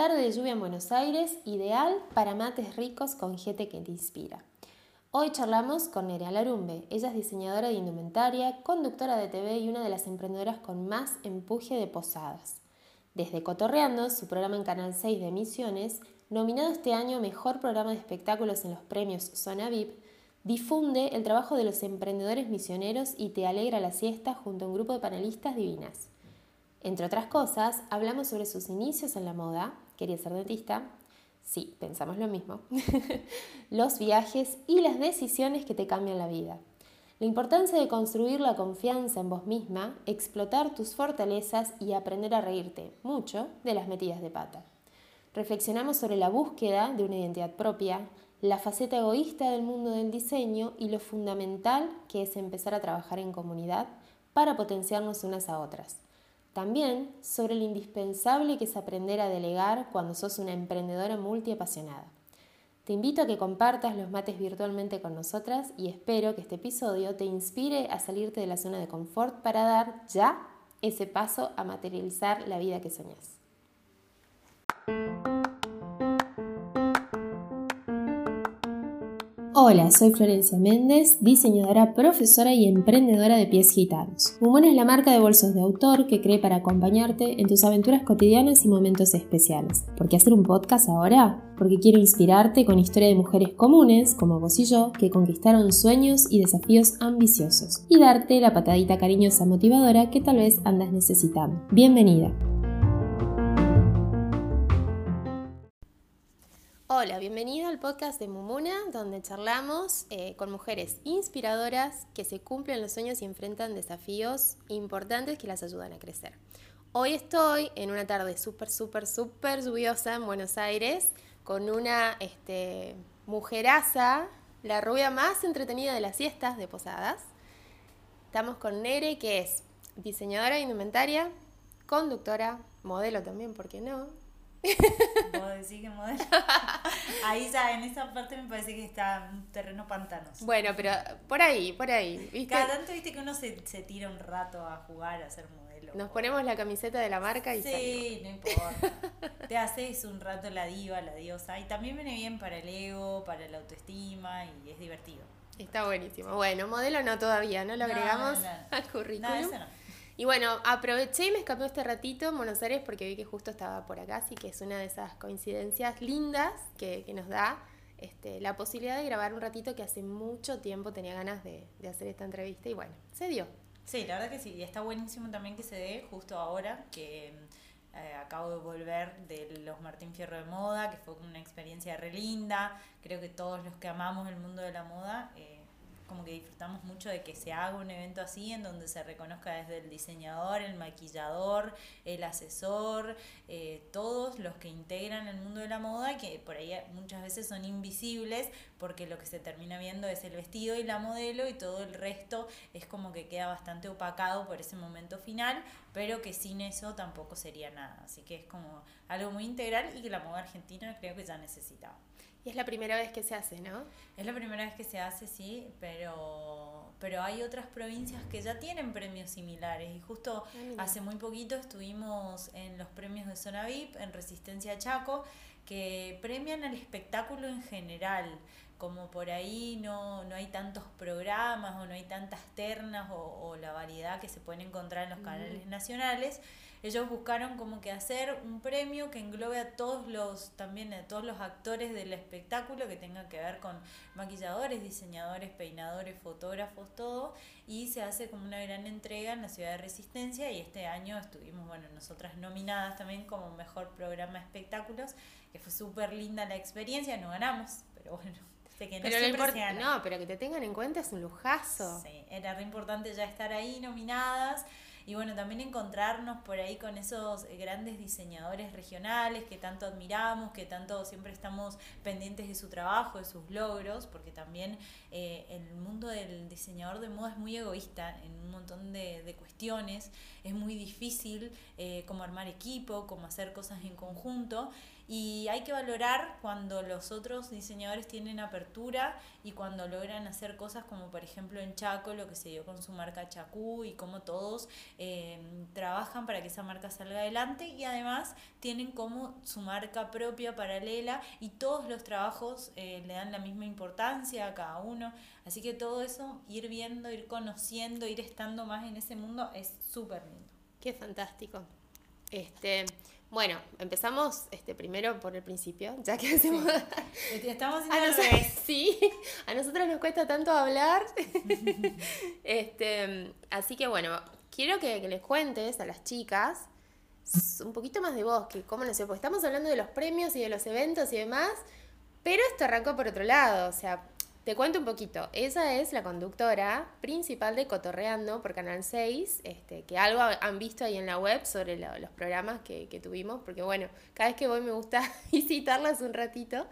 Tarde de lluvia en Buenos Aires, ideal para mates ricos con gente que te inspira. Hoy charlamos con Nerea Larumbe. Ella es diseñadora de indumentaria, conductora de TV y una de las emprendedoras con más empuje de posadas. Desde Cotorreando, su programa en Canal 6 de emisiones, nominado este año a Mejor Programa de Espectáculos en los premios Zona VIP, difunde el trabajo de los emprendedores misioneros y te alegra la siesta junto a un grupo de panelistas divinas. Entre otras cosas, hablamos sobre sus inicios en la moda, quería ser dentista, sí, pensamos lo mismo, los viajes y las decisiones que te cambian la vida. La importancia de construir la confianza en vos misma, explotar tus fortalezas y aprender a reírte mucho de las metidas de pata. Reflexionamos sobre la búsqueda de una identidad propia, la faceta egoísta del mundo del diseño y lo fundamental que es empezar a trabajar en comunidad para potenciarnos unas a otras. También sobre lo indispensable que es aprender a delegar cuando sos una emprendedora multiapasionada. Te invito a que compartas los mates virtualmente con nosotras y espero que este episodio te inspire a salirte de la zona de confort para dar ya ese paso a materializar la vida que soñás. Hola, soy Florencia Méndez, diseñadora, profesora y emprendedora de pies gitanos. Mumona es la marca de bolsos de autor que cree para acompañarte en tus aventuras cotidianas y momentos especiales. ¿Por qué hacer un podcast ahora? Porque quiero inspirarte con historia de mujeres comunes, como vos y yo, que conquistaron sueños y desafíos ambiciosos, y darte la patadita cariñosa motivadora que tal vez andas necesitando. Bienvenida. Hola, bienvenida al podcast de Mumuna, donde charlamos eh, con mujeres inspiradoras que se cumplen los sueños y enfrentan desafíos importantes que las ayudan a crecer. Hoy estoy en una tarde súper, súper, súper lluviosa en Buenos Aires con una este, mujeraza, la rubia más entretenida de las siestas de Posadas. Estamos con Nere, que es diseñadora de indumentaria, conductora, modelo también, ¿por qué no? ¿Puedo decir que modelo? Ahí ya, en esa parte me parece que está un terreno pantanoso. Bueno, pero por ahí, por ahí. ¿viste? Cada tanto viste que uno se, se tira un rato a jugar, a ser modelo. Nos ponemos la camiseta de la marca y Sí, no importa. Te haces un rato la diva, la diosa. Y también viene bien para el ego, para la autoestima y es divertido. Está buenísimo. Bueno, modelo no todavía, no lo agregamos al currículum. No, eso no. Y bueno, aproveché y me escapé este ratito en Buenos Aires porque vi que justo estaba por acá, así que es una de esas coincidencias lindas que, nos da este, la posibilidad de grabar un ratito que hace mucho tiempo tenía ganas de, hacer esta entrevista y bueno, se dio. Sí, la verdad que sí, y está buenísimo también que se dé justo ahora que eh, acabo de volver de los Martín Fierro de Moda, que fue una experiencia re linda, creo que todos los que amamos el mundo de la moda... Eh, como que disfrutamos mucho de que se haga un evento así en donde se reconozca desde el diseñador, el maquillador, el asesor, eh, todos los que integran el mundo de la moda, que por ahí muchas veces son invisibles porque lo que se termina viendo es el vestido y la modelo y todo el resto es como que queda bastante opacado por ese momento final, pero que sin eso tampoco sería nada. Así que es como algo muy integral y que la moda argentina creo que ya necesitaba. Y es la primera vez que se hace, ¿no? Es la primera vez que se hace, sí, pero, pero hay otras provincias que ya tienen premios similares. Y justo ah, hace muy poquito estuvimos en los premios de Zona VIP, en Resistencia Chaco, que premian al espectáculo en general. Como por ahí no, no hay tantos programas o no hay tantas ternas o, la variedad que se pueden encontrar en los canales nacionales ellos buscaron como que hacer un premio que englobe a todos los, también a todos los actores del espectáculo que tenga que ver con maquilladores, diseñadores, peinadores, fotógrafos, todo, y se hace como una gran entrega en la ciudad de Resistencia y este año estuvimos, bueno, nosotras nominadas también como mejor programa de espectáculos, que fue súper linda la experiencia, no ganamos, pero bueno. Que no pero no, pero que te tengan en cuenta es un lujazo. Sí, era re importante ya estar ahí nominadas. Y bueno, también encontrarnos por ahí con esos grandes diseñadores regionales que tanto admiramos, que tanto siempre estamos pendientes de su trabajo, de sus logros, porque también eh, el mundo del diseñador de moda es muy egoísta en un montón de, de cuestiones, es muy difícil eh, como armar equipo, como hacer cosas en conjunto. Y hay que valorar cuando los otros diseñadores tienen apertura y cuando logran hacer cosas como por ejemplo en Chaco, lo que se dio con su marca Chacú y como todos eh, trabajan para que esa marca salga adelante y además tienen como su marca propia paralela y todos los trabajos eh, le dan la misma importancia a cada uno. Así que todo eso, ir viendo, ir conociendo, ir estando más en ese mundo es súper lindo. Qué fantástico. Este, bueno, empezamos este primero por el principio, ya que hacemos. Estamos a Sí, a nosotros nos cuesta tanto hablar. este, así que bueno, quiero que, les cuentes a las chicas un poquito más de vos, que cómo no sé, porque estamos hablando de los premios y de los eventos y demás, pero esto arrancó por otro lado, o sea, te cuento un poquito. Esa es la conductora principal de Cotorreando por Canal 6, este, que algo han visto ahí en la web sobre los programas que, tuvimos, porque bueno, cada vez que voy me gusta visitarlas un ratito.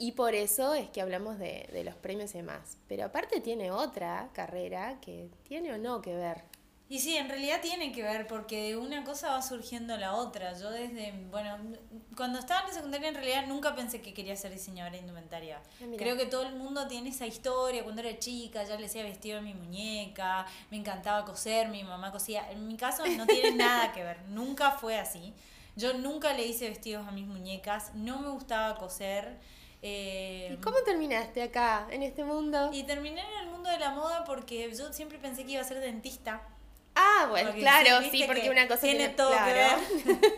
Y por eso es que hablamos de, de los premios y demás. Pero aparte tiene otra carrera que tiene o no que ver y sí, en realidad tiene que ver porque de una cosa va surgiendo la otra. Yo desde, bueno, cuando estaba en la secundaria en realidad nunca pensé que quería ser diseñadora de indumentaria. Ah, Creo que todo el mundo tiene esa historia. Cuando era chica ya le hacía vestido a mi muñeca, me encantaba coser, mi mamá cosía. En mi caso no tiene nada que ver, nunca fue así. Yo nunca le hice vestidos a mis muñecas, no me gustaba coser. Eh, ¿Y cómo terminaste acá, en este mundo? Y terminé en el mundo de la moda porque yo siempre pensé que iba a ser dentista Ah, bueno, claro, sí, porque una cosa tiene, todo que ver.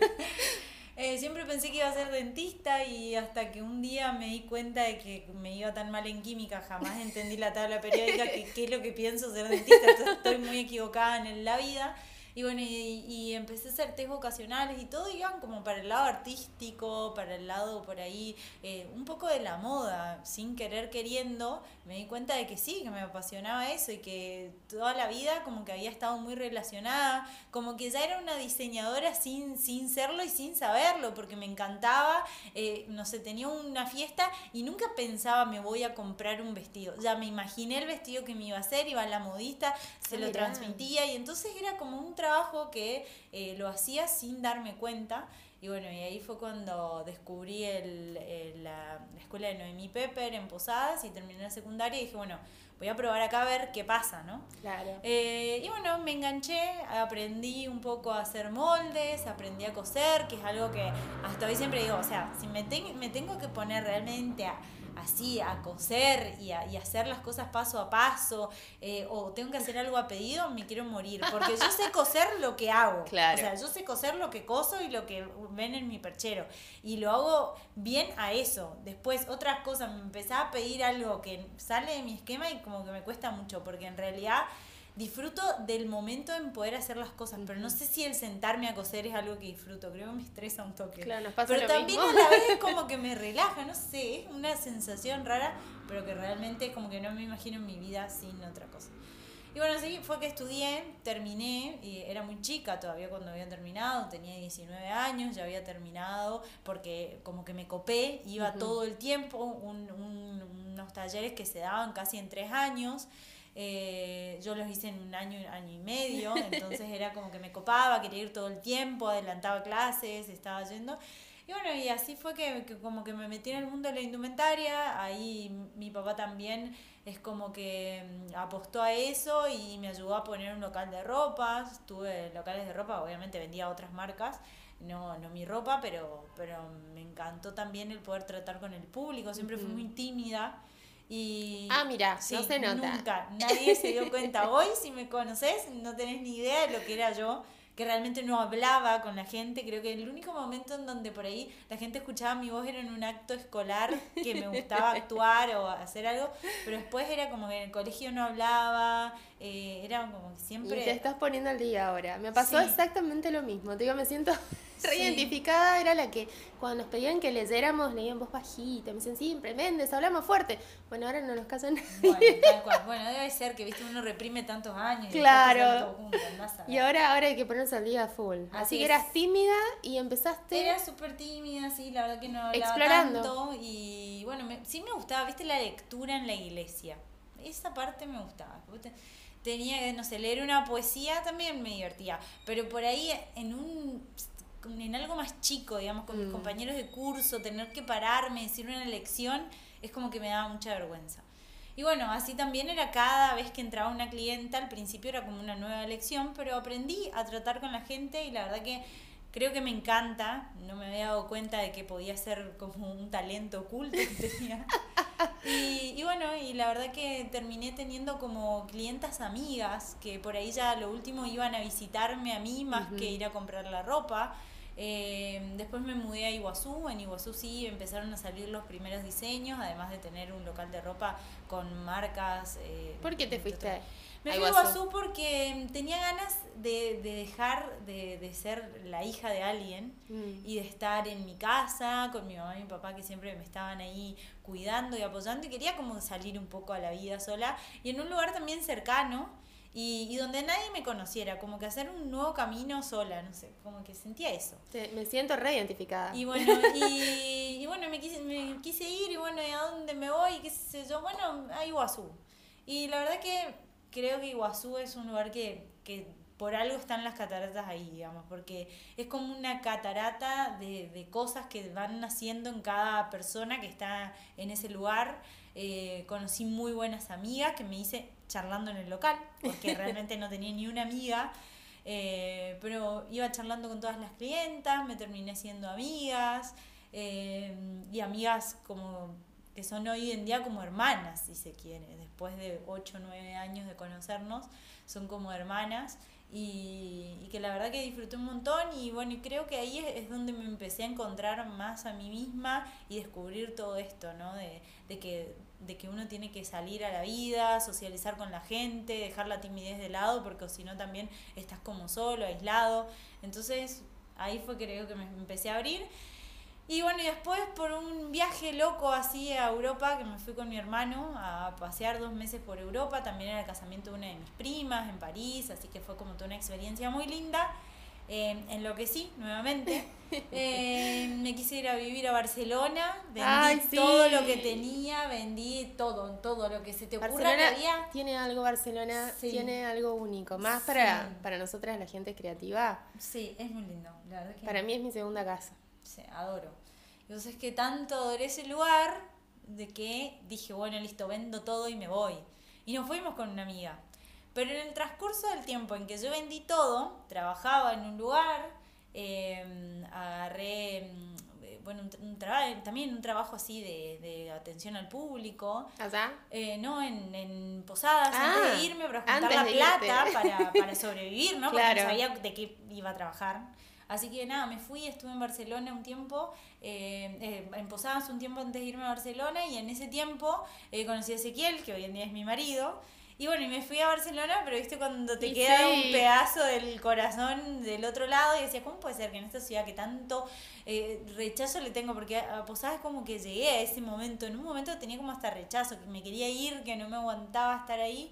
Eh, siempre pensé que iba a ser dentista y hasta que un día me di cuenta de que me iba tan mal en química, jamás entendí la tabla periódica, que qué es lo que pienso ser dentista, estoy muy equivocada en la vida. Y bueno, y, empecé a hacer test vocacionales y todo iban como para el lado artístico, para el lado por ahí, eh, un poco de la moda, sin querer queriendo, me di cuenta de que sí, que me apasionaba eso y que toda la vida como que había estado muy relacionada, como que ya era una diseñadora sin, sin serlo y sin saberlo, porque me encantaba, eh, no sé, tenía una fiesta y nunca pensaba me voy a comprar un vestido, ya me imaginé el vestido que me iba a hacer, iba a la modista, se ah, lo transmitía y entonces era como un trabajo que eh, lo hacía sin darme cuenta. Y bueno, y ahí fue cuando descubrí el, la, escuela de Noemí Pepper en Posadas y terminé la secundaria y dije, bueno, voy a probar acá a ver qué pasa, ¿no? Claro. Eh, y bueno, me enganché, aprendí un poco a hacer moldes, aprendí a coser, que es algo que hasta hoy siempre digo, o sea, si me, me tengo que poner realmente a así a coser y, a, y hacer las cosas paso a paso, eh, o tengo que hacer algo a pedido, me quiero morir, porque yo sé coser lo que hago. Claro. O sea, yo sé coser lo que coso y lo que ven en mi perchero. Y lo hago bien a eso. Después, otras cosas, me empezaba a pedir algo que sale de mi esquema y como que me cuesta mucho, porque en realidad disfruto del momento en poder hacer las cosas, pero no sé si el sentarme a coser es algo que disfruto, creo que me estresa un toque. pero también a la vez es como que me relaja, no sé, es una sensación rara, pero que realmente como que no me imagino mi vida sin otra cosa. Y bueno, sí, fue que estudié, terminé, y era muy chica todavía cuando había terminado, tenía 19 años, ya había terminado, porque como que me copé, iba todo el tiempo, un, unos talleres que se daban casi en tres años, eh, yo los hice en un año, año y medio, entonces era como que me copaba, quería ir todo el tiempo, adelantaba clases, estaba yendo. Y bueno, y así fue que, como que me metí en el mundo de la indumentaria, ahí mi papá también es como que mm, apostó a eso y me ayudó a poner un local de ropa, tuve locales de ropa, obviamente vendía otras marcas, no, no mi ropa, pero, pero me encantó también el poder tratar con el público, siempre fui muy tímida y ah, mira, no se nota. Nunca, nadie se dio cuenta. Hoy, si me conoces, no tenés ni idea de lo que era yo, que realmente no hablaba con la gente. Creo que el único momento en donde por ahí la gente escuchaba mi voz era en un acto escolar que me gustaba actuar o hacer algo, pero después era como que en el colegio no hablaba, eh, era como siempre... Y te estás poniendo al día ahora. Me pasó exactamente lo mismo. Te digo, me siento reidentificada era la que cuando nos pedían que leyéramos, leían voz bajita, me decían, siempre, Méndez, hablamos fuerte. Bueno, ahora no nos casan Bueno, tal cual. Bueno, debe ser que, viste, uno reprime tantos años. Claro. Y, ahora, ahora hay que ponerse al día full. Así, que eras tímida y empezaste... Era súper tímida, sí, la verdad que no hablaba Explorando. tanto. Y bueno, sí me gustaba, viste, la lectura en la iglesia. Esa parte me gustaba. Tenía que, no sé, leer una poesía también me divertía. Pero por ahí, en un en algo más chico, digamos, con mis mm. compañeros de curso, tener que pararme, decir una lección, es como que me daba mucha vergüenza. Y bueno, así también era cada vez que entraba una clienta, al principio era como una nueva lección, pero aprendí a tratar con la gente y la verdad que creo que me encanta, no me había dado cuenta de que podía ser como un talento oculto que tenía. Y, y, bueno, y la verdad que terminé teniendo como clientas amigas que por ahí ya lo último iban a visitarme a mí más que ir a comprar la ropa. Eh, después me mudé a Iguazú, en Iguazú sí empezaron a salir los primeros diseños, además de tener un local de ropa con marcas. Eh, ¿Por qué te fuiste? Me fui a Iguazú porque tenía ganas de, de dejar de, de, ser la hija de alguien mm. y de estar en mi casa con mi mamá y mi papá que siempre me estaban ahí cuidando y apoyando y quería como salir un poco a la vida sola y en un lugar también cercano y, y, donde nadie me conociera, como que hacer un nuevo camino sola, no sé, como que sentía eso. me siento reidentificada. Y bueno, y, y, bueno, me quise, me quise ir y bueno, ¿y a dónde me voy? ¿Qué sé yo? Bueno, a Iguazú. Y la verdad que creo que Iguazú es un lugar que, que por algo están las cataratas ahí, digamos, porque es como una catarata de, de cosas que van naciendo en cada persona que está en ese lugar. Eh, conocí muy buenas amigas que me hice charlando en el local, porque realmente no tenía ni una amiga, eh, pero iba charlando con todas las clientas, me terminé siendo amigas, eh, y amigas como que son hoy en día como hermanas, si se quiere, después de 8 o 9 años de conocernos, son como hermanas y, y, que la verdad que disfruté un montón y bueno, y creo que ahí es, es, donde me empecé a encontrar más a mí misma y descubrir todo esto, ¿no? De, de, que, de que uno tiene que salir a la vida, socializar con la gente, dejar la timidez de lado, porque si no también estás como solo, aislado. Entonces ahí fue creo que me empecé a abrir y bueno, y después por un viaje loco así a Europa, que me fui con mi hermano a pasear dos meses por Europa, también era el casamiento de una de mis primas en París, así que fue como toda una experiencia muy linda. Eh, enloquecí nuevamente. Eh, me quise ir a vivir a Barcelona, vendí todo lo que tenía, vendí todo, todo lo que se te ocurra que había. Tiene algo Barcelona, tiene algo único, más para, para nosotras la gente creativa. Sí, es muy lindo, la verdad que Para mí es mi segunda casa. Sí, adoro. Entonces que tanto adoré ese lugar de que dije, bueno, listo, vendo todo y me voy. Y nos fuimos con una amiga. Pero en el transcurso del tiempo en que yo vendí todo, trabajaba en un lugar, eh, agarré, mm, bueno, un, trabajo, también un trabajo así de, de atención al público. ¿Allá? Eh, no, en, en Posadas, antes de ah, irme, para juntar la plata para, para, sobrevivir, ¿no? Porque no sabía de qué iba a trabajar. Así que nada, me fui, estuve en Barcelona un tiempo, eh, eh, en Posadas un tiempo antes de irme a Barcelona y en ese tiempo eh, conocí a Ezequiel, que hoy en día es mi marido. Y bueno, y me fui a Barcelona, pero viste cuando te queda un pedazo del corazón del otro lado y decía, ¿cómo puede ser que en esta ciudad que tanto rechazo le tengo? Porque a Posadas como que llegué a ese momento, en un momento tenía como hasta rechazo, que me quería ir, que no me aguantaba estar ahí.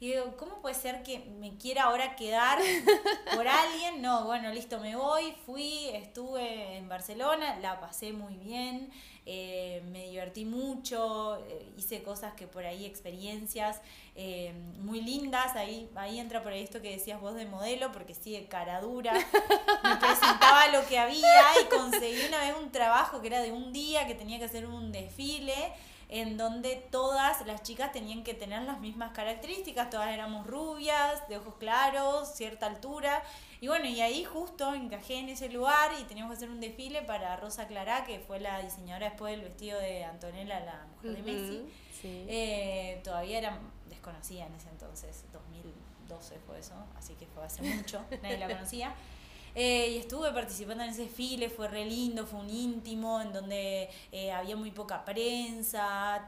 Y digo, ¿cómo puede ser que me quiera ahora quedar por alguien? No, bueno, listo, me voy, fui, estuve en Barcelona, la pasé muy bien, eh, me divertí mucho, eh, hice cosas que por ahí, experiencias eh, muy lindas, ahí, ahí entra por ahí esto que decías vos de modelo, porque sí, de cara dura, me presentaba lo que había y conseguí una vez un trabajo que era de un día, que tenía que hacer un desfile en donde todas las chicas tenían que tener las mismas características, todas éramos rubias, de ojos claros, cierta altura, y bueno, y ahí justo encajé en ese lugar y teníamos que hacer un desfile para Rosa Clara, que fue la diseñadora después del vestido de Antonella, la mujer de Messi. Eh, todavía era desconocida en ese entonces, 2012 fue eso, así que fue hace mucho, nadie la conocía. Eh, y estuve participando en ese desfile, fue re lindo, fue un íntimo, en donde eh, había muy poca prensa,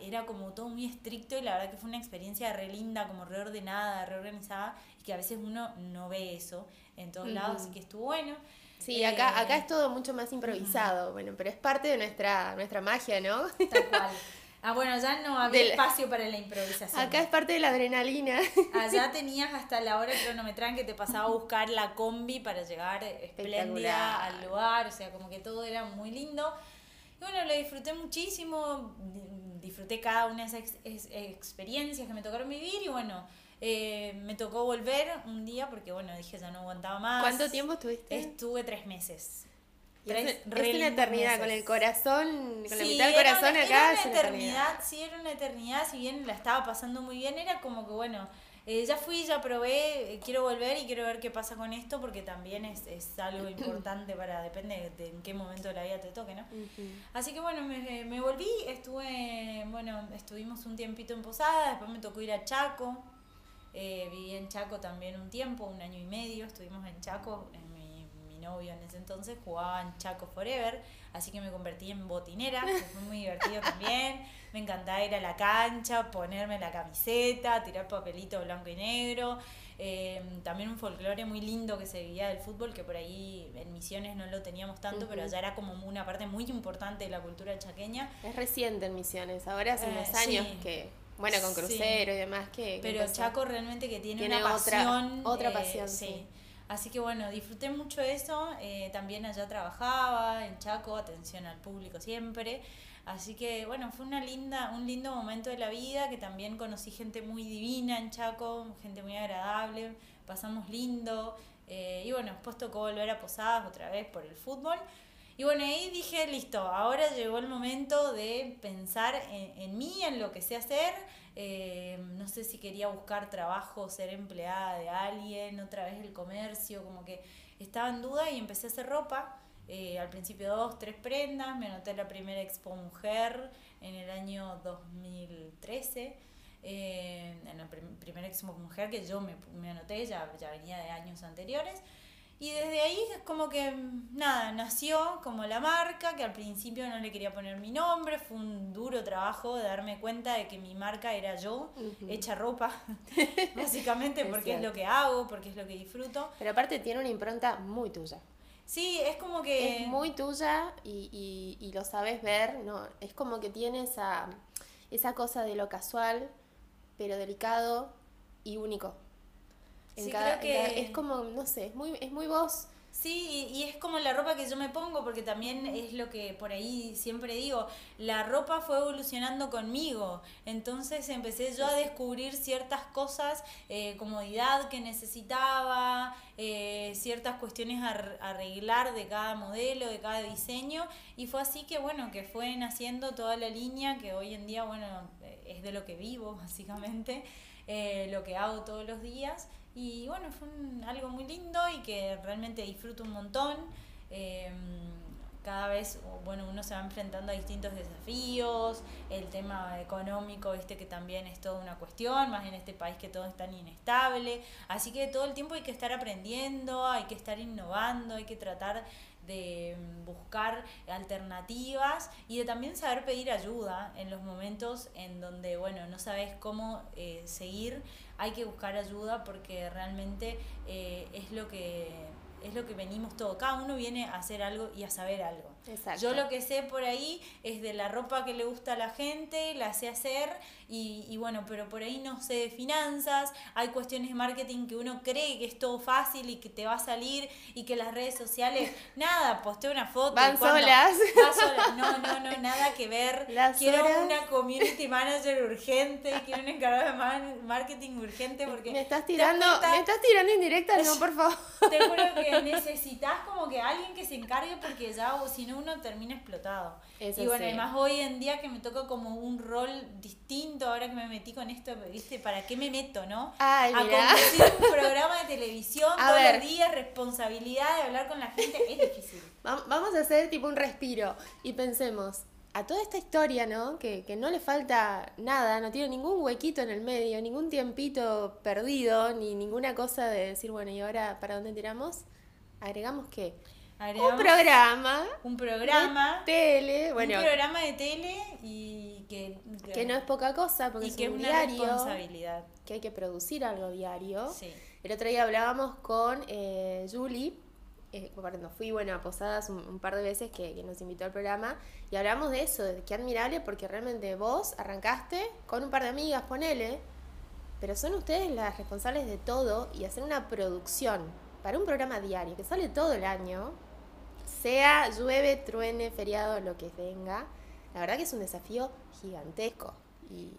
era como todo muy estricto y la verdad que fue una experiencia re linda, como reordenada, reorganizada, y que a veces uno no ve eso en todos lados, así que estuvo bueno. Sí, acá, acá es todo mucho más improvisado, bueno, pero es parte de nuestra, nuestra magia, ¿no? Tal cual. Ah, bueno, ya no había espacio para la improvisación. Acá es parte de la adrenalina. Allá tenías hasta la hora cronometrada que te pasaba a buscar la combi para llegar espléndida al lugar, o sea, como que todo era muy lindo. Y bueno, lo disfruté muchísimo, disfruté cada una de esas experiencias que me tocaron vivir y bueno, eh, me tocó volver un día porque bueno, dije ya no aguantaba más. ¿Cuánto tiempo estuviste? Estuve tres meses. Es, una eternidad, con el corazón, con la mitad del corazón acá. Era una eternidad, sí, era una eternidad, si bien la estaba pasando muy bien, era como que bueno, eh, ya fui, ya probé, eh, quiero volver y quiero ver qué pasa con esto porque también es, es algo importante para, depende de, en qué momento de la vida te toque, ¿no? Así que bueno, me, me, volví, estuve, bueno, estuvimos un tiempito en Posada, después me tocó ir a Chaco, eh, viví en Chaco también un tiempo, un año y medio, estuvimos en Chaco, en novio en ese entonces jugaba en Chaco Forever, así que me convertí en botinera, que fue muy divertido también me encantaba ir a la cancha, ponerme la camiseta, tirar papelito blanco y negro. Em, también un folclore muy lindo que se vivía del fútbol, que por ahí en Misiones no lo teníamos tanto, pero allá era como una parte muy importante de la cultura chaqueña. Es reciente en Misiones, ahora hace unos eh, años que, bueno, con crucero y demás que... Pero Chaco realmente que tiene, una pasión. Otra, eh, pasión, sí. Así que bueno, disfruté mucho eso. Eh, también allá trabajaba en Chaco, atención al público siempre. Así que bueno, fue una linda, un lindo momento de la vida, que también conocí gente muy divina en Chaco, gente muy agradable, pasamos lindo. Eh, y bueno, después tocó volver a Posadas otra vez por el fútbol. Y bueno, ahí dije, listo, ahora llegó el momento de pensar en, mí, en lo que sé hacer. Eh, no sé si quería buscar trabajo, ser empleada de alguien, otra vez el comercio, como que estaba en duda y empecé a hacer ropa. Eh, al principio dos, tres prendas, me anoté la primera Expo Mujer en el año 2013, eh, en la primera Expo Mujer que yo me, me anoté, ya, ya venía de años anteriores. Y desde ahí es como que, nada, nació como la marca, que al principio no le quería poner mi nombre, fue un duro trabajo de darme cuenta de que mi marca era yo, hecha ropa, básicamente porque es lo que hago, porque es lo que disfruto. Pero aparte tiene una impronta muy tuya. Sí, es como que... Es muy tuya y, y, lo sabes ver, ¿no? Es como que tiene esa, esa cosa de lo casual, pero delicado y único. En cada, que... es como, no sé, es muy, es muy vos. Sí, y, es como la ropa que yo me pongo, porque también es lo que por ahí siempre digo, la ropa fue evolucionando conmigo, entonces empecé yo a descubrir ciertas cosas, eh, comodidad que necesitaba, eh, ciertas cuestiones a arreglar de cada modelo, de cada diseño, y fue así que bueno, que fue naciendo toda la línea que hoy en día, bueno, es de lo que vivo básicamente, eh, lo que hago todos los días. Y bueno, fue algo muy lindo y que realmente disfruto un montón. Em, cada vez, bueno, uno se va enfrentando a distintos desafíos, el tema económico, viste que también es toda una cuestión, más en este país que todo es tan inestable, así que todo el tiempo hay que estar aprendiendo, hay que estar innovando, hay que tratar de buscar alternativas y de también saber pedir ayuda en los momentos en donde, bueno, no sabes cómo eh, seguir, hay que buscar ayuda porque realmente eh, es lo que es lo que venimos todos. Cada uno viene a hacer algo y a saber algo. Yo lo que sé por ahí es de la ropa que le gusta a la gente, la sé hacer y, y, bueno, pero por ahí no sé de finanzas, hay cuestiones de marketing que uno cree que es todo fácil y que te va a salir y que las redes sociales, nada, posteo una foto. Van solas. No, no, no, nada que ver. quiero una community manager urgente, quiero un encargado de marketing urgente porque... Me estás tirando, me estás tirando indirecta, no, por favor. Te juro que necesitas como que alguien que se encargue porque ya, o si no, uno termina explotado. y bueno, además hoy en día que me toca como un rol distinto, ahora que me metí con esto, ¿viste? ¿Para qué me meto, no? Ay, a conducir un programa de televisión todos los días, responsabilidad de hablar con la gente, es difícil. Vamos a hacer tipo un respiro y pensemos, a toda esta historia, ¿no? Que, que, no le falta nada, no tiene ningún huequito en el medio, ningún tiempito perdido, ni ninguna cosa de decir, bueno, ¿y ahora para dónde tiramos? Agregamos que un programa. Un programa. De tele, bueno. Un programa de tele y que. Que, no es poca cosa, porque es un diario. responsabilidad. Que hay que producir algo diario. El otro día hablábamos con eh, Julie. Eh, cuando fui bueno, a Posadas un, par de veces que, que, nos invitó al programa y hablamos de eso, de qué admirable porque realmente vos arrancaste con un par de amigas, ponele, pero son ustedes las responsables de todo y hacer una producción para un programa diario que sale todo el año, sea llueve, truene, feriado, lo que venga, la verdad que es un desafío gigantesco. Y,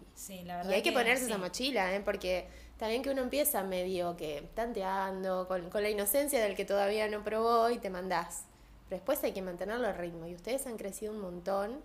hay que, ponerse esa mochila, ¿eh? porque también que uno empieza medio que tanteando, con, con la inocencia del que todavía no probó y te mandás. pero después hay que mantenerlo al ritmo y ustedes han crecido un montón.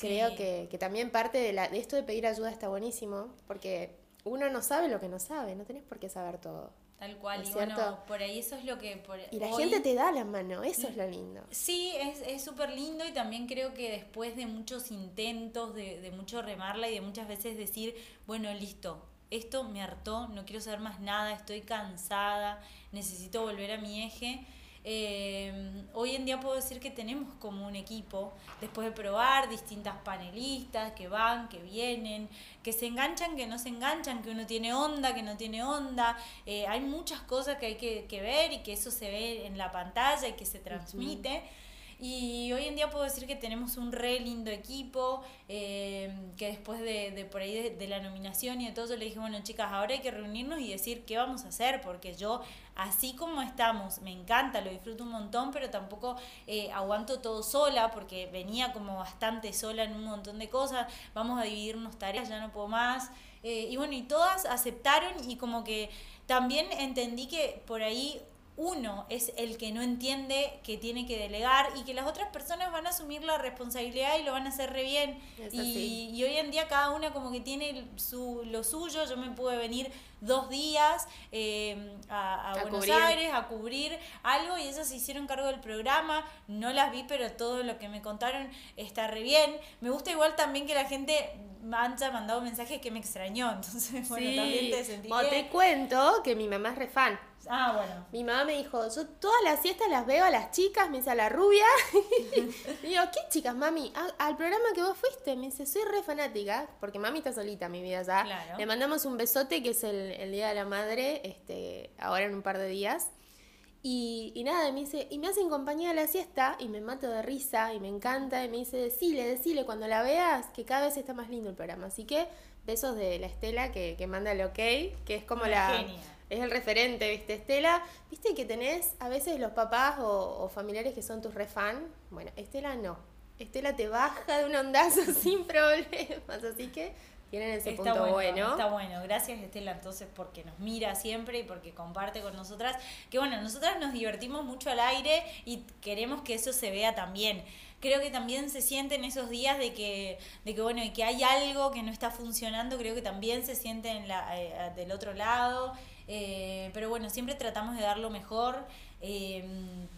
Creo que, que, también parte de, la, de esto de pedir ayuda está buenísimo, porque uno no sabe lo que no sabe, no tenés por qué saber todo. Tal cual, y bueno, por ahí eso es lo que... Por y la gente te da la mano, eso es lo lindo. Sí, es súper lindo y también creo que después de muchos intentos, de, de mucho remarla y de muchas veces decir, bueno, listo, esto me hartó, no quiero saber más nada, estoy cansada, necesito volver a mi eje eh, hoy en día puedo decir que tenemos como un equipo, después de probar distintas panelistas que van, que vienen, que se enganchan, que no se enganchan, que uno tiene onda, que no tiene onda. Eh, hay muchas cosas que hay que, ver y que eso se ve en la pantalla y que se transmite. Y hoy en día puedo decir que tenemos un re lindo equipo, eh, que después de, de por ahí de, la nominación y de todo, yo le dije, bueno chicas, ahora hay que reunirnos y decir qué vamos a hacer, porque yo, así como estamos, me encanta, lo disfruto un montón, pero tampoco eh, aguanto todo sola, porque venía como bastante sola en un montón de cosas, vamos a dividirnos tareas, ya no puedo más. Eh, y bueno, y todas aceptaron y como que también entendí que por ahí uno es el que no entiende que tiene que delegar y que las otras personas van a asumir la responsabilidad y lo van a hacer re bien. Y, y, hoy en día cada una como que tiene su, lo suyo, yo me pude venir dos días eh, a, Buenos Aires a cubrir algo y ellas se hicieron cargo del programa, no las vi pero todo lo que me contaron está re bien. Me gusta igual también que la gente haya mandado mensajes que me extrañó, entonces bueno, también te sentí te cuento que mi mamá es re fan. Ah, bueno. Mi mamá me dijo, yo todas las siestas las veo a las chicas, me dice a la rubia. y digo, ¿qué chicas, mami? al programa que vos fuiste. Me dice, soy re fanática, porque mami está solita, mi vida ya. Le mandamos un besote, que es el, Día de la Madre, este, ahora en un par de días. Y, y, nada, me dice, y me hacen compañía a la siesta y me mato de risa y me encanta. Y me dice, decile, decile cuando la veas que cada vez está más lindo el programa. Así que besos de la Estela que, que manda el ok, que es como la es el referente, ¿viste? Estela, ¿viste que tenés a veces los papás o, familiares que son tus refan? Bueno, Estela no. Estela te baja de un ondazo sin problemas, así que tienen ese punto bueno, Está bueno, gracias Estela entonces porque nos mira siempre y porque comparte con nosotras. Que bueno, nosotras nos divertimos mucho al aire y queremos que eso se vea también. Creo que también se sienten esos días de que, de que bueno, y que hay algo que no está funcionando, creo que también se siente en la, eh, del otro lado eh, pero bueno, siempre tratamos de dar lo mejor. Eh,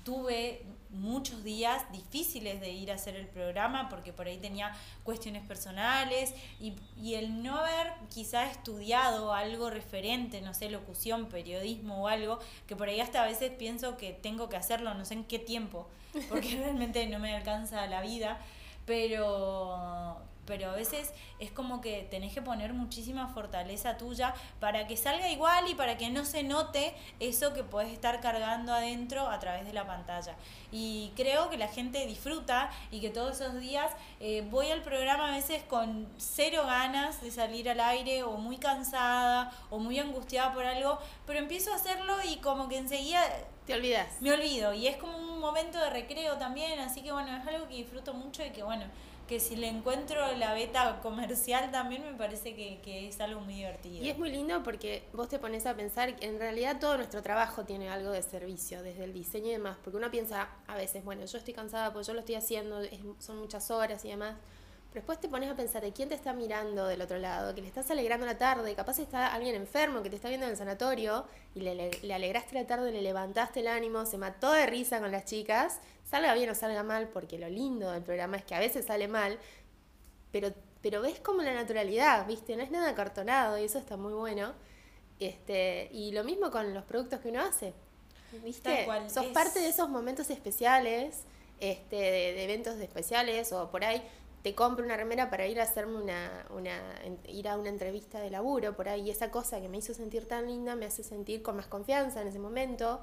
tuve muchos días difíciles de ir a hacer el programa porque por ahí tenía cuestiones personales y, y el no haber quizá estudiado algo referente, no sé, locución, periodismo o algo, que por ahí hasta a veces pienso que tengo que hacerlo, no sé en qué tiempo, porque realmente no me alcanza la vida, pero pero a veces es como que tenés que poner muchísima fortaleza tuya para que salga igual y para que no se note eso que puedes estar cargando adentro a través de la pantalla. Y creo que la gente disfruta y que todos esos días eh, voy al programa a veces con cero ganas de salir al aire o muy cansada o muy angustiada por algo, pero empiezo a hacerlo y como que enseguida... Te olvidas. Me olvido y es como un momento de recreo también, así que bueno, es algo que disfruto mucho y que bueno, que si le encuentro la beta comercial también me parece que, que, es algo muy divertido. Y es muy lindo porque vos te pones a pensar que en realidad todo nuestro trabajo tiene algo de servicio, desde el diseño y demás, porque uno piensa a veces, bueno, yo estoy cansada porque yo lo estoy haciendo, son muchas horas y demás, después te pones a pensar de quién te está mirando del otro lado, que le estás alegrando la tarde, capaz está alguien enfermo que te está viendo en el sanatorio y le, le, alegraste la tarde, le levantaste el ánimo, se mató de risa con las chicas, salga bien o salga mal, porque lo lindo del programa es que a veces sale mal, pero, pero ves como la naturalidad, ¿viste? No es nada cartonado y eso está muy bueno. Este, y lo mismo con los productos que uno hace. ¿Viste? Sos parte de esos momentos especiales, este, de, de eventos especiales o por ahí te compro una remera para ir a hacerme una, una, ir a una entrevista de laburo por ahí. Y esa cosa que me hizo sentir tan linda me hace sentir con más confianza en ese momento.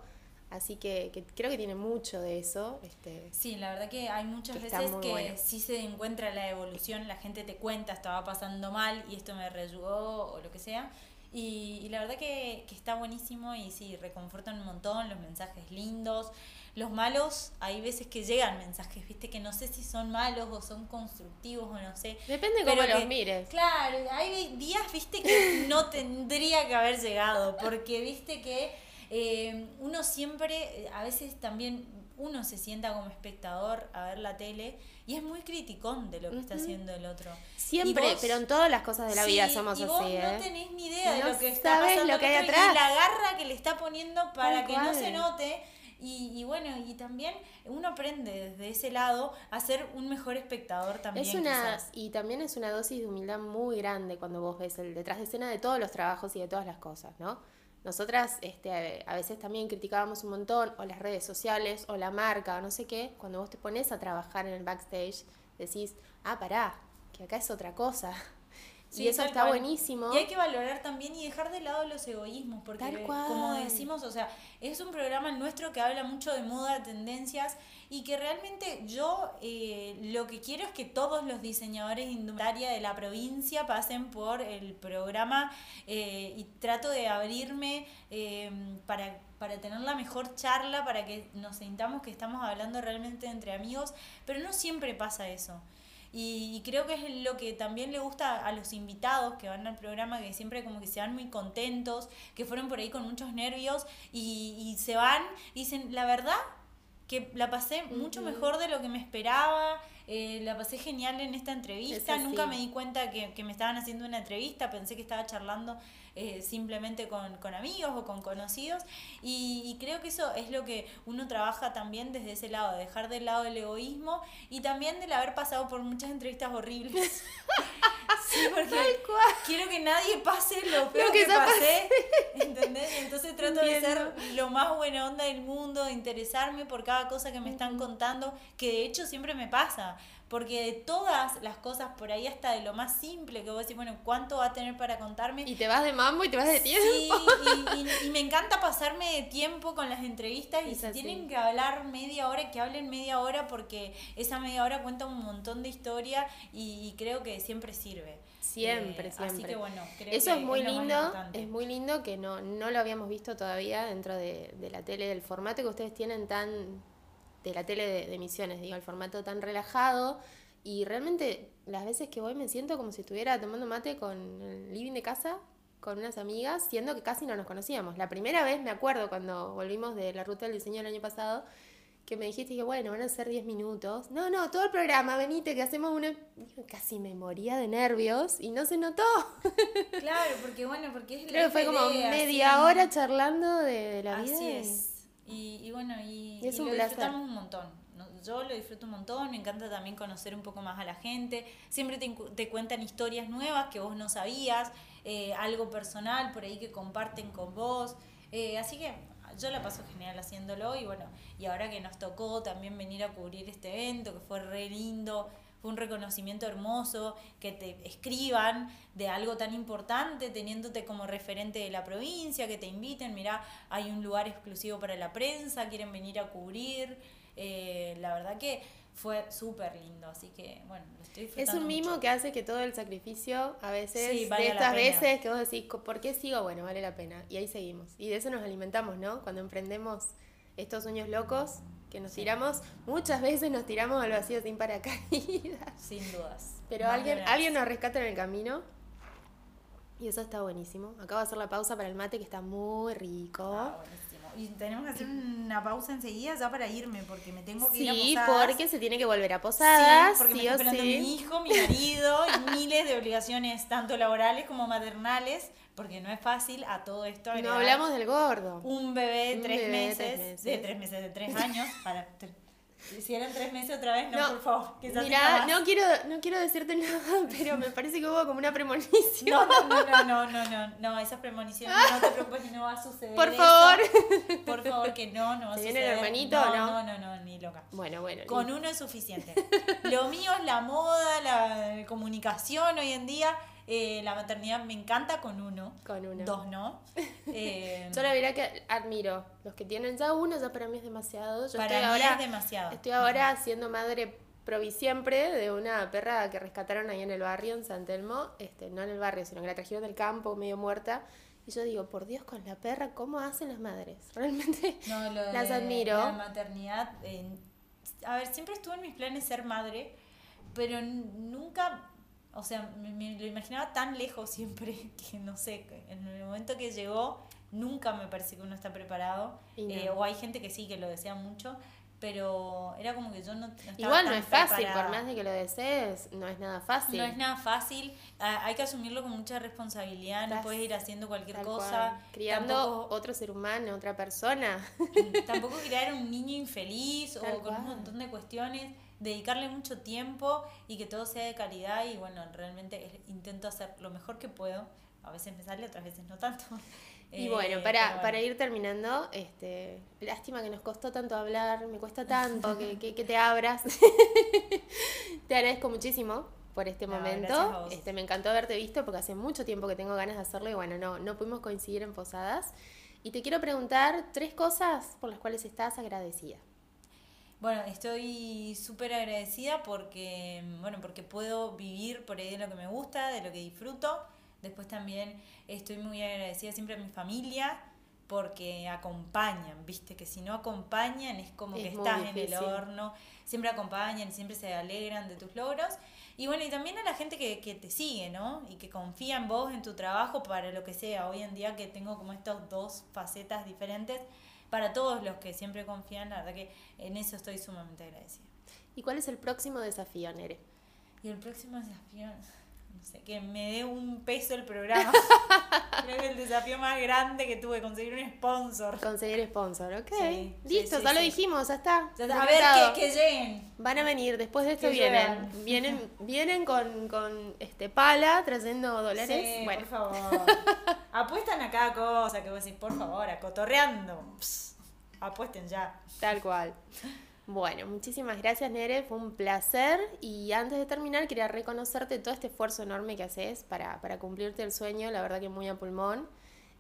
Así que, creo que tiene mucho de eso. Este, sí, la verdad que hay muchas veces que sí se encuentra la evolución, la gente te cuenta, estaba pasando mal y esto me reyugó o lo que sea. Y, la verdad que, que, está buenísimo y sí, reconfortan un montón, los mensajes lindos. Los malos, hay veces que llegan mensajes, viste, que no sé si son malos o son constructivos o no sé. Depende cómo los mires. Claro, hay días, viste, que no tendría que haber llegado, porque viste que eh, uno siempre, a veces también uno se sienta como espectador a ver la tele y es muy criticón de lo que está haciendo el otro. Siempre, pero en todas las cosas de la vida somos y así. Vos ¿eh? no tenés ni idea de lo que está pasando lo que hay atrás. y la garra que le está poniendo para que no se note. Y, y, bueno, y también uno aprende desde ese lado a ser un mejor espectador también. Es una, y también es una dosis de humildad muy grande cuando vos ves el detrás de escena de todos los trabajos y de todas las cosas, ¿no? Nosotras este, a veces también criticábamos un montón, o las redes sociales, o la marca, o no sé qué, cuando vos te pones a trabajar en el backstage, decís, ah, pará, que acá es otra cosa y eso está buenísimo. Y hay que valorar también y dejar de lado los egoísmos, porque como decimos, o sea, es un programa nuestro que habla mucho de moda, tendencias, y que realmente yo eh, lo que quiero es que todos los diseñadores de indumentaria de la provincia pasen por el programa eh, y trato de abrirme eh, para para tener la mejor charla, para que nos sintamos que estamos hablando realmente entre amigos, pero no siempre pasa eso. Y, creo que es lo que también le gusta a los invitados que van al programa, que siempre como que se van muy contentos, que fueron por ahí con muchos nervios y, y se van y dicen, la verdad que la pasé mucho mejor de lo que me esperaba, eh, la pasé genial en esta entrevista, nunca me di cuenta que, que, me estaban haciendo una entrevista, pensé que estaba charlando eh, simplemente con, con, amigos o con conocidos. Y, creo que eso es lo que uno trabaja también desde ese lado, dejar de lado el egoísmo y también del haber pasado por muchas entrevistas horribles. sí, porque quiero que nadie pase lo peor que, pasé, ¿entendés? Entonces trato de ser lo más buena onda del mundo, de interesarme por cada cosa que me están contando, que de hecho siempre me pasa porque de todas las cosas por ahí hasta de lo más simple que vos decís, bueno, ¿cuánto va a tener para contarme? Y te vas de mambo y te vas de tiempo. Sí, y, me encanta pasarme de tiempo con las entrevistas y si tienen que hablar media hora, que hablen media hora porque esa media hora cuenta un montón de historia y, creo que siempre sirve. Siempre, eh, siempre. Así que bueno, creo Eso es muy lindo, es muy lindo que no, no lo habíamos visto todavía dentro de, de la tele, del formato que ustedes tienen tan de la tele de, emisiones, digo, el formato tan relajado. Y realmente las veces que voy me siento como si estuviera tomando mate con el living de casa, con unas amigas, siendo que casi no nos conocíamos. La primera vez me acuerdo cuando volvimos de la ruta del diseño el año pasado, que me dijiste que bueno, van a ser 10 minutos. No, no, todo el programa, venite, que hacemos una... Casi me moría de nervios y no se notó. Claro, porque bueno, porque es Creo que fue como media hora charlando de, la vida. Así es. Y, bueno, y, y, lo disfrutamos un montón. Yo lo disfruto un montón, me encanta también conocer un poco más a la gente. Siempre te, te cuentan historias nuevas que vos no sabías, eh, algo personal por ahí que comparten con vos. Eh, así que yo la paso genial haciéndolo y bueno, y ahora que nos tocó también venir a cubrir este evento, que fue re lindo, fue un reconocimiento hermoso, que te escriban de algo tan importante, teniéndote como referente de la provincia, que te inviten, mira, hay un lugar exclusivo para la prensa, quieren venir a cubrir. Eh, la verdad que fue súper lindo, así que bueno, lo estoy disfrutando. Es un mimo que hace que todo el sacrificio, a veces, de estas veces que vos decís, ¿por qué sigo? Bueno, vale la pena. Y ahí seguimos. Y de eso nos alimentamos, ¿no? Cuando emprendemos estos sueños locos, que nos tiramos, muchas veces nos tiramos al vacío sin paracaídas. Sin dudas. Pero alguien, alguien nos rescata en el camino. Y eso está buenísimo. Acabo de hacer la pausa para el mate que está muy rico. Ah, buenísimo. Y tenemos que hacer una pausa enseguida ya para irme, porque me tengo que ir a Posadas. porque se tiene que volver a Posadas. Sí, porque me está esperando mi hijo, mi marido, y miles de obligaciones, tanto laborales como maternales porque no es fácil a todo esto. No hablamos del gordo. Un bebé, de tres, meses, de tres meses, de tres años, para si eran tres meses otra vez, no, por favor. Mira, no quiero, no quiero decirte nada, pero me parece que hubo como una premonición. No, no, no, no, no, no, no, esas premoniciones no te preocupes, no va a suceder. Por favor. Por favor, que no, no va a suceder. ¿Viene el hermanito no, no? No, no, ni loca. Bueno, bueno. Con uno es suficiente. Lo mío es la moda, la comunicación hoy en día eh, la maternidad me encanta con uno. Con uno. Dos no. Eh, Yo la verdad que admiro. Los que tienen ya uno, ya para mí es demasiado. Yo para mí ahora, es demasiado. Estoy ahora siendo madre provisiempre de una perra que rescataron ahí en el barrio, en San Telmo. Este, no en el barrio, sino que la trajeron del campo, medio muerta. Y yo digo, por Dios, con la perra, ¿cómo hacen las madres? Realmente las admiro. La maternidad, a ver, siempre estuvo en mis planes ser madre, pero nunca o sea, me, lo imaginaba tan lejos siempre que no sé, en el momento que llegó nunca me parece que uno está preparado. Eh, o hay gente que sí, que lo desea mucho. pero era como que yo no, estaba Igual no tan es fácil, preparada. por más de que lo desees, no es nada fácil. No es nada fácil, ah, hay que asumirlo con mucha responsabilidad, no Estás puedes ir haciendo cualquier cosa. cual. Criando Tampoco- otro ser humano, otra persona. tampoco crear un niño infeliz Tal o con un montón de cuestiones, dedicarle mucho tiempo y que todo sea de calidad y bueno, realmente intento hacer lo mejor que puedo. A veces me sale, otras veces no tanto. Y Eh, bueno, para, bueno. para ir terminando, este, lástima que nos costó tanto hablar, me cuesta tanto que, que, que te abras. te agradezco muchísimo por este No, momento. Este, me encantó haberte visto porque hace mucho tiempo que tengo ganas de hacerlo y bueno, no, no pudimos coincidir en Posadas. Y te quiero preguntar tres cosas por las cuales estás agradecida. Bueno, estoy súper agradecida porque, bueno, porque puedo vivir por ahí de lo que me gusta, de lo que disfruto. Después también estoy muy agradecida siempre a mi familia porque acompañan, viste, que si no acompañan es como Es que estás en el horno, siempre acompañan y siempre se alegran de tus logros. Y bueno, y también a la gente que, que te sigue, ¿no? Y que confía en vos, en tu trabajo, para lo que sea. Hoy en día que tengo como estas dos facetas diferentes, para todos los que siempre confían, la verdad que en eso estoy sumamente agradecida. ¿Y cuál es el próximo desafío, Nere? Y el próximo desafío, no sé, que me dé un peso el programa. Creo que el desafío más grande que tuve, conseguir un sponsor. Conseguir sponsor, ok. Sí, Listo, sí, ya lo dijimos, ya está. Ya está, A ver, que, que lleguen. Van a venir, después de esto vienen. Vienen, vienen con, con este pala trayendo dólares. Sí, bueno, por favor. Apuestan a cada cosa que vos decís, por favor, acotorreando. Pss, apuesten ya. tal cual. Bueno, muchísimas gracias Nere, fue un placer y antes de terminar quería reconocerte todo este esfuerzo enorme que haces para, para cumplirte el sueño, la verdad que muy a pulmón.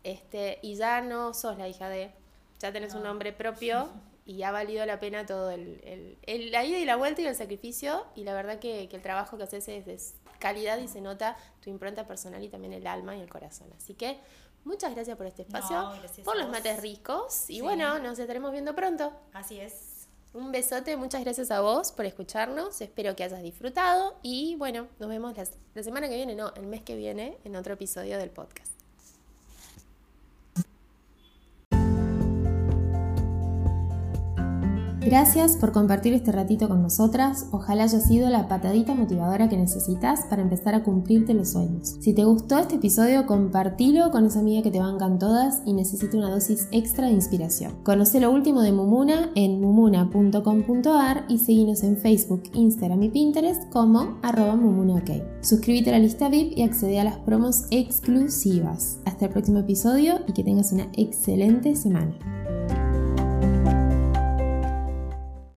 Este, y ya no sos la hija de, ya tenés un No. nombre propio y ha valido la pena todo el, el- el- la ida y la vuelta y el sacrificio y la verdad que, que el trabajo que haces es de calidad y se nota tu impronta personal y también el alma y el corazón. Así que muchas gracias por este espacio, No, por los mates ricos y Sí. bueno, nos estaremos viendo pronto. Así es. Un besote, muchas gracias a vos por escucharnos, espero que hayas disfrutado y bueno, nos vemos la, la semana que viene, no, el mes que viene en otro episodio del podcast. Gracias por compartir este ratito con nosotras. Ojalá haya sido la patadita motivadora que necesitas para empezar a cumplirte los sueños. Si te gustó este episodio, compartilo con esa amiga que te bancan todas y necesita una dosis extra de inspiración. Conoce lo último de Mumuna en mumuna.com.ar y seguinos en Facebook, Instagram y Pinterest como arroba mumunaok. Suscríbete a la lista VIP y accede a las promos exclusivas. Hasta el próximo episodio y que tengas una excelente semana.